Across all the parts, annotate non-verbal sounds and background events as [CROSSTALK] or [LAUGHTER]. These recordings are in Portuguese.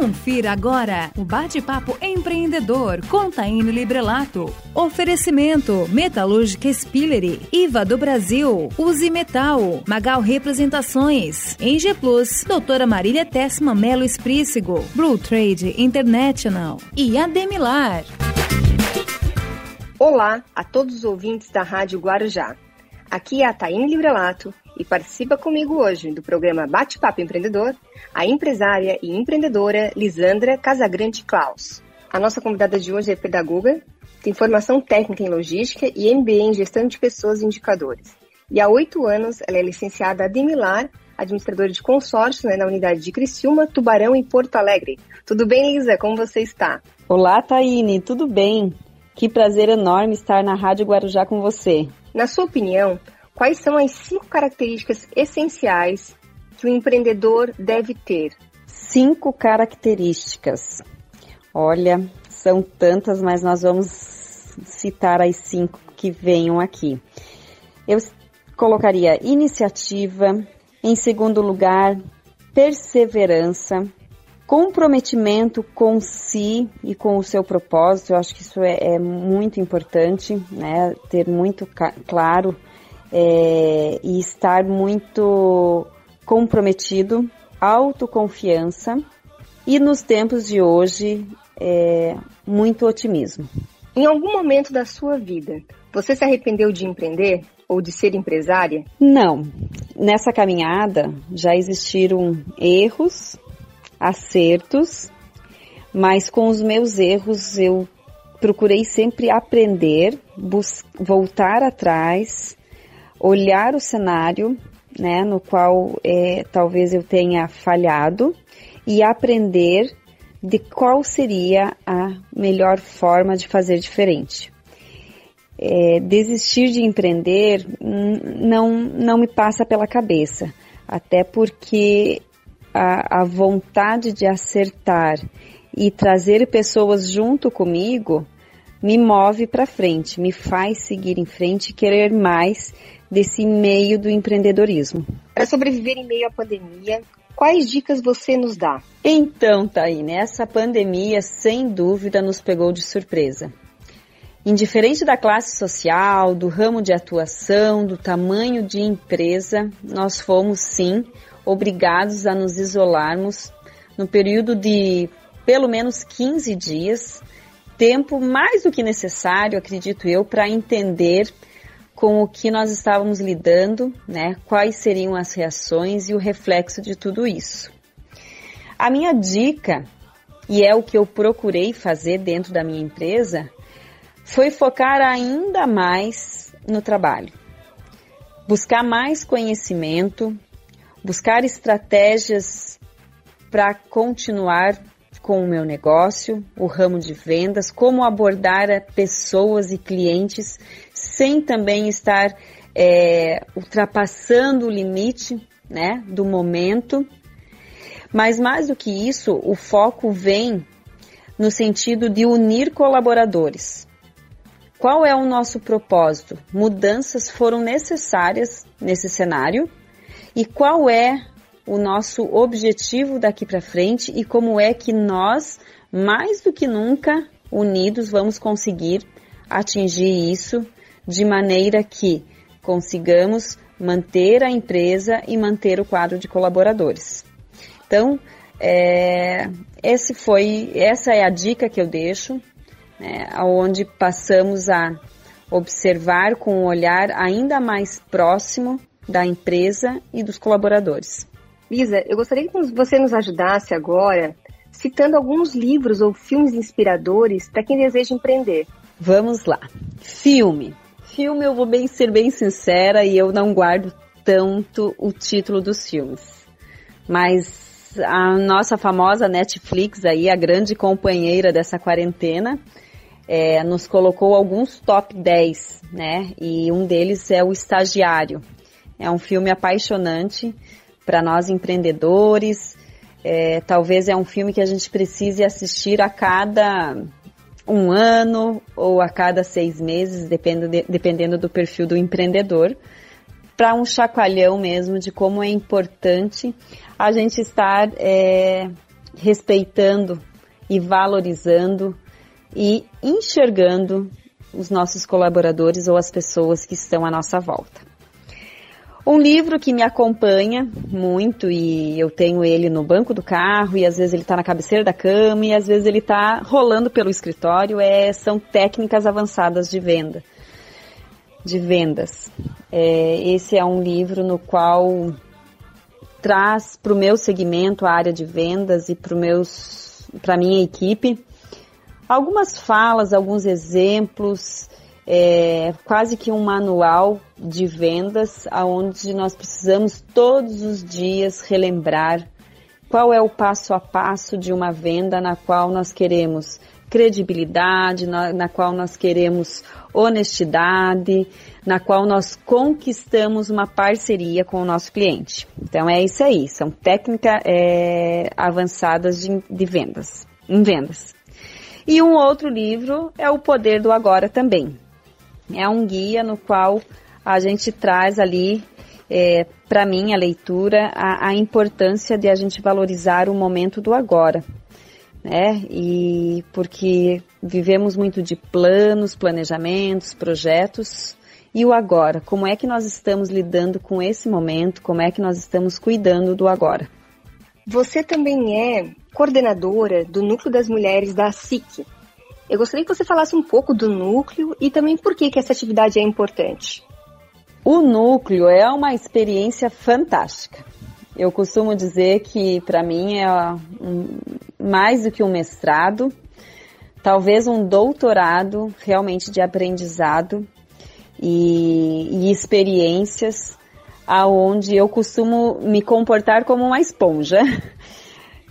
Confira agora o bate-papo empreendedor com Librelato. Oferecimento Metalúrgica Spillery, IVA do Brasil, Use Metal, Magal Representações, Eng Plus, Doutora Marília Tessma Melo Esprícigo, Blue Trade International e Ademilar. Olá a todos os ouvintes da Rádio Guarujá. Aqui é a Taine Librelato e participa comigo hoje do programa Bate-Papo Empreendedor a empresária e empreendedora Lisandra Casagrande Klaus. A nossa convidada de hoje é pedagoga, tem formação técnica em logística e MBA em gestão de pessoas e indicadores. E há oito anos ela é licenciada Ademilar, administradora de consórcio né, na unidade de Criciúma, Tubarão e Porto Alegre. Tudo bem, Lisa? Como você está? Olá, Taine, tudo bem? Que prazer enorme estar na Rádio Guarujá com você. Na sua opinião, quais são as cinco características essenciais que o empreendedor deve ter? Cinco características. Olha, são tantas, mas nós vamos citar as cinco que venham aqui. Eu colocaria iniciativa, em segundo lugar, perseverança, comprometimento com si e com o seu propósito. Eu acho que isso é, é muito importante, né? Ter muito claro é, e estar muito comprometido, autoconfiança e nos tempos de hoje, é, muito otimismo. Em algum momento da sua vida, você se arrependeu de empreender ou de ser empresária? Não. Nessa caminhada já existiram erros, acertos, mas com os meus erros eu procurei sempre aprender, voltar atrás, olhar o cenário né, no qual é, talvez eu tenha falhado e aprender de qual seria a melhor forma de fazer diferente. É, desistir de empreender não, não me passa pela cabeça, até porque a, a vontade de acertar e trazer pessoas junto comigo me move para frente, me faz seguir em frente e querer mais desse meio do empreendedorismo. Para sobreviver em meio à pandemia, quais dicas você nos dá? Então, Taine, essa pandemia sem dúvida nos pegou de surpresa. Indiferente da classe social, do ramo de atuação, do tamanho de empresa, nós fomos sim obrigados a nos isolarmos no período de pelo menos 15 dias, tempo mais do que necessário, acredito eu, para entender com o que nós estávamos lidando, né? Quais seriam as reações e o reflexo de tudo isso. A minha dica, e é o que eu procurei fazer dentro da minha empresa, foi focar ainda mais no trabalho. Buscar mais conhecimento, buscar estratégias para continuar com o meu negócio, o ramo de vendas, como abordar pessoas e clientes sem também estar é, ultrapassando o limite né, do momento. Mas mais do que isso, o foco vem no sentido de unir colaboradores. Qual é o nosso propósito? Mudanças foram necessárias nesse cenário e qual é o nosso objetivo daqui para frente e como é que nós, mais do que nunca, unidos, vamos conseguir atingir isso de maneira que consigamos manter a empresa e manter o quadro de colaboradores. Então, é, esse foi, essa é a dica que eu deixo, né, onde passamos a observar com um olhar ainda mais próximo da empresa e dos colaboradores. Lisa, eu gostaria que você nos ajudasse agora citando alguns livros ou filmes inspiradores para quem deseja empreender. Vamos lá. Filme. Filme, eu vou bem ser bem sincera e eu não guardo tanto o título dos filmes. Mas a nossa famosa Netflix aí, a grande companheira dessa quarentena, é, nos colocou alguns top 10, né? E um deles é O Estagiário. É um filme apaixonante para nós empreendedores. É, talvez é um filme que a gente precise assistir a cada um ano ou a cada seis meses, dependendo, de, dependendo do perfil do empreendedor, para um chacoalhão mesmo de como é importante a gente estar é, respeitando e valorizando e enxergando os nossos colaboradores ou as pessoas que estão à nossa volta. Um livro que me acompanha muito e eu tenho ele no banco do carro e às vezes ele está na cabeceira da cama e às vezes ele está rolando pelo escritório é são técnicas avançadas de venda, de vendas. É, esse é um livro no qual traz para o meu segmento a área de vendas e para meus para minha equipe algumas falas, alguns exemplos é, quase que um manual de vendas, aonde nós precisamos todos os dias relembrar qual é o passo a passo de uma venda na qual nós queremos credibilidade, na, na qual nós queremos honestidade, na qual nós conquistamos uma parceria com o nosso cliente. Então é isso aí, são técnicas é, avançadas de, de vendas, em vendas. E um outro livro é O Poder do Agora também, é um guia no qual a gente traz ali, é, para mim, a leitura, a, a, importância de a gente valorizar o momento do agora. Né? E porque vivemos muito de planos, planejamentos, projetos, e o agora? Como é que nós estamos lidando com esse momento? Como é que nós estamos cuidando do agora? Você também é coordenadora do Núcleo das Mulheres da SIC, eu gostaria que você falasse um pouco do núcleo e também por que, que essa atividade é importante. O núcleo é uma experiência fantástica. Eu costumo dizer que para mim é um, mais do que um mestrado, talvez um doutorado realmente de aprendizado e, e experiências aonde eu costumo me comportar como uma esponja. [LAUGHS]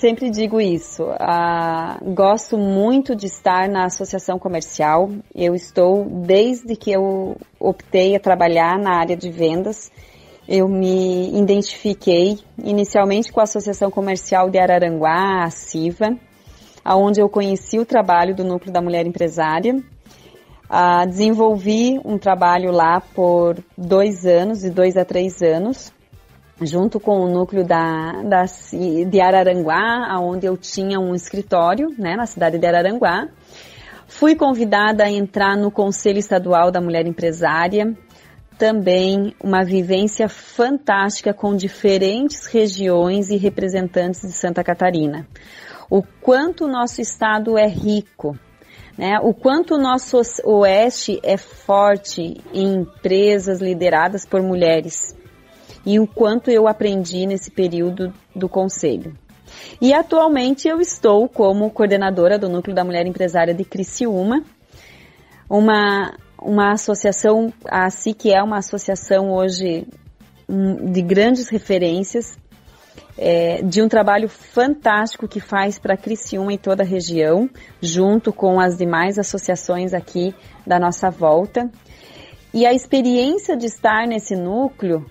Sempre digo isso. Ah, gosto muito de estar na associação comercial. Eu estou, desde que eu optei a trabalhar na área de vendas, eu me identifiquei inicialmente com a Associação Comercial de Araranguá, a CIVA, onde eu conheci o trabalho do Núcleo da Mulher Empresária. Ah, desenvolvi um trabalho lá por dois anos, de dois a três anos, junto com o núcleo da, da, de Araranguá, onde eu tinha um escritório, né, na cidade de Araranguá. Fui convidada a entrar no Conselho Estadual da Mulher Empresária, também uma vivência fantástica com diferentes regiões e representantes de Santa Catarina. O quanto o nosso estado é rico, né? o quanto o nosso oeste é forte em empresas lideradas por mulheres e o quanto eu aprendi nesse período do conselho. E atualmente eu estou como coordenadora do Núcleo da Mulher Empresária de Criciúma, uma, uma associação, a SIC é uma associação hoje de grandes referências, é, de um trabalho fantástico que faz para Criciúma e toda a região, junto com as demais associações aqui da nossa volta. E a experiência de estar nesse núcleo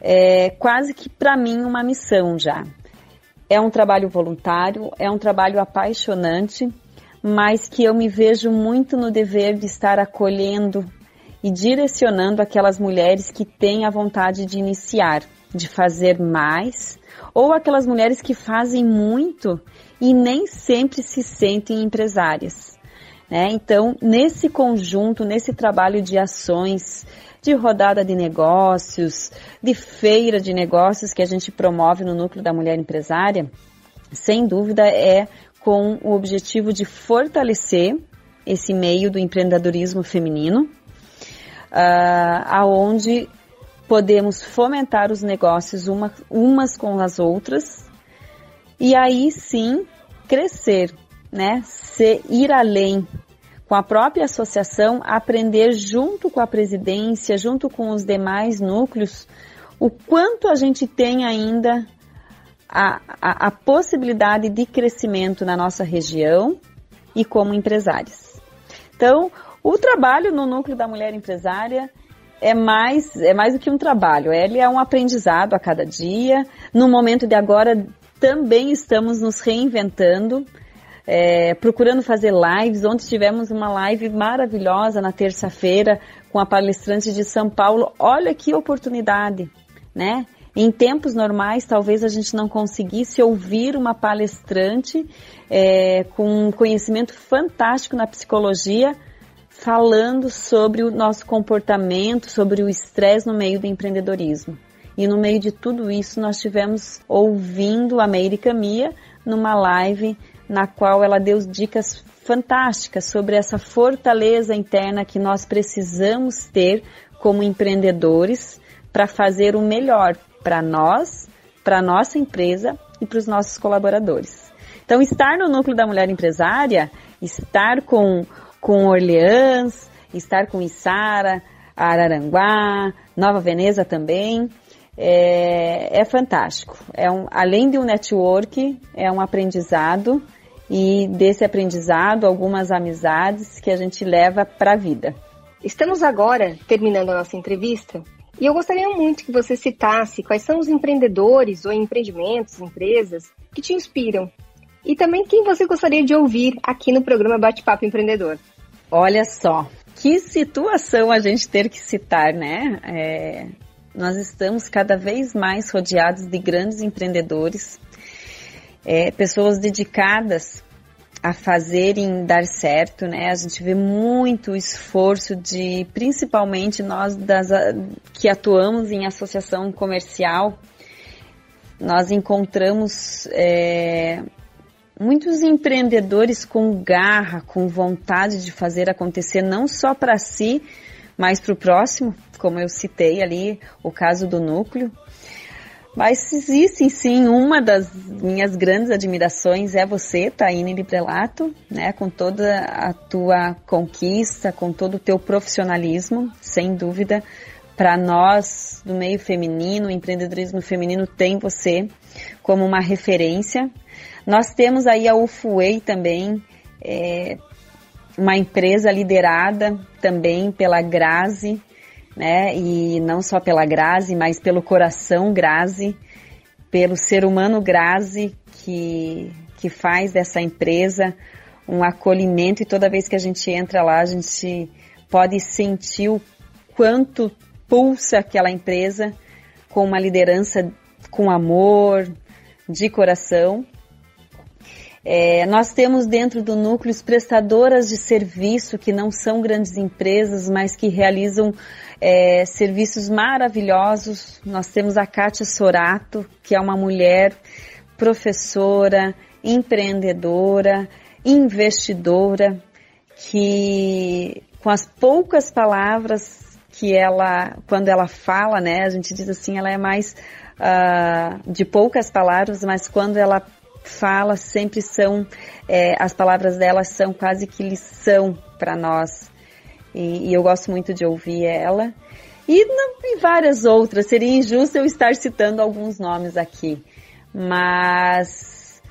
é quase que para mim uma missão já. É um trabalho voluntário, é um trabalho apaixonante, mas que eu me vejo muito no dever de estar acolhendo e direcionando aquelas mulheres que têm a vontade de iniciar, de fazer mais, ou aquelas mulheres que fazem muito e nem sempre se sentem empresárias. Né? Então, nesse conjunto, nesse trabalho de ações, de rodada de negócios, de feira de negócios que a gente promove no Núcleo da Mulher Empresária, sem dúvida é com o objetivo de fortalecer esse meio do empreendedorismo feminino, uh, aonde podemos fomentar os negócios uma, umas com as outras e aí sim crescer, né? Se, ir além com a própria associação, aprender junto com a presidência, junto com os demais núcleos, o quanto a gente tem ainda a, a, a possibilidade de crescimento na nossa região e como empresários. Então, o trabalho no núcleo da mulher empresária é mais, é mais do que um trabalho, ele é um aprendizado a cada dia. No momento de agora, também estamos nos reinventando é, procurando fazer lives. Ontem tivemos uma live maravilhosa na terça-feira com a palestrante de São Paulo. Olha que oportunidade, né? Em tempos normais, talvez a gente não conseguisse ouvir uma palestrante é, com um conhecimento fantástico na psicologia falando sobre o nosso comportamento, sobre o estresse no meio do empreendedorismo. E no meio de tudo isso, nós tivemos ouvindo a Meire Camia numa live na qual ela deu dicas fantásticas sobre essa fortaleza interna que nós precisamos ter como empreendedores para fazer o melhor para nós, para nossa empresa e para os nossos colaboradores. Então, estar no núcleo da mulher empresária, estar com, com Orleans, estar com Içara, Araranguá, Nova Veneza também, é, é fantástico. É um, além de um network, é um aprendizado e desse aprendizado, algumas amizades que a gente leva para a vida. Estamos agora terminando a nossa entrevista e eu gostaria muito que você citasse quais são os empreendedores ou empreendimentos, empresas que te inspiram e também quem você gostaria de ouvir aqui no programa Bate-Papo Empreendedor. Olha só, que situação a gente ter que citar, né? É, nós estamos cada vez mais rodeados de grandes empreendedores, é, pessoas dedicadas a fazerem dar certo, né? A gente vê muito esforço de, principalmente nós das, que atuamos em associação comercial, nós encontramos é, muitos empreendedores com garra, com vontade de fazer acontecer não só para si, mas para o próximo, como eu citei ali o caso do núcleo. Mas existe sim, uma das minhas grandes admirações é você, Taine Librelato, né, com toda a tua conquista, com todo o teu profissionalismo, sem dúvida, para nós do meio feminino, empreendedorismo feminino tem você como uma referência. Nós temos aí a UFUEI também, é, uma empresa liderada também pela Grazi, né? E não só pela Grazi, mas pelo coração Grazi, pelo ser humano Grazi que, que faz dessa empresa um acolhimento e toda vez que a gente entra lá, a gente pode sentir o quanto pulsa aquela empresa com uma liderança com amor, de coração. É, nós temos dentro do núcleo prestadoras de serviço que não são grandes empresas, mas que realizam é, serviços maravilhosos. Nós temos a Kátia Sorato, que é uma mulher professora, empreendedora, investidora, que com as poucas palavras que ela, quando ela fala, né, a gente diz assim, ela é mais uh, de poucas palavras, mas quando ela fala sempre são, é, as palavras dela são quase que lição para nós. E, e, eu gosto muito de ouvir ela. E, e várias outras. Seria injusto eu estar citando alguns nomes aqui. Mas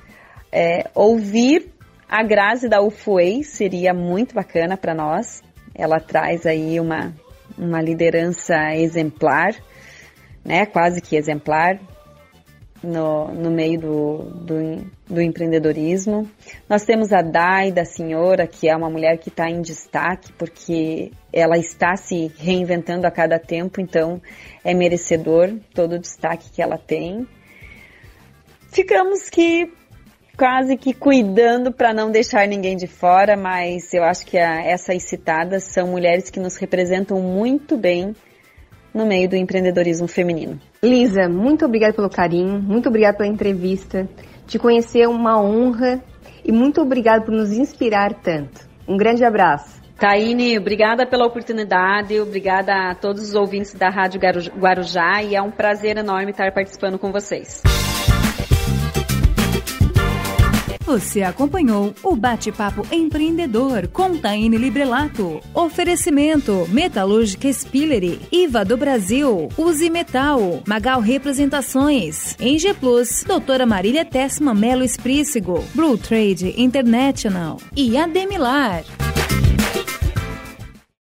é, ouvir a Grazi da UFUEI seria muito bacana para nós. Ela traz aí uma, uma liderança exemplar, né? Quase que exemplar no, no meio do, do, do, empreendedorismo. Nós temos a Dai, da senhora, que é uma mulher que está em destaque, porque ela está se reinventando a cada tempo, então é merecedor todo o destaque que ela tem. Ficamos que quase que cuidando para não deixar ninguém de fora, mas eu acho que a, essas citadas são mulheres que nos representam muito bem no meio do empreendedorismo feminino. Lisa, muito obrigada pelo carinho, muito obrigada pela entrevista. Te conhecer é uma honra e muito obrigada por nos inspirar tanto. Um grande abraço. Taine, obrigada pela oportunidade, obrigada a todos os ouvintes da Rádio Guarujá e é um prazer enorme estar participando com vocês. Você acompanhou o Bate-Papo Empreendedor com Taine Librelato. Oferecimento Metalúrgica Spillery, IVA do Brasil, Use Metal, Magal Representações, Eng Plus, Doutora Marília Tessma Melo Esprícigo, Blue Trade International e Ademilar.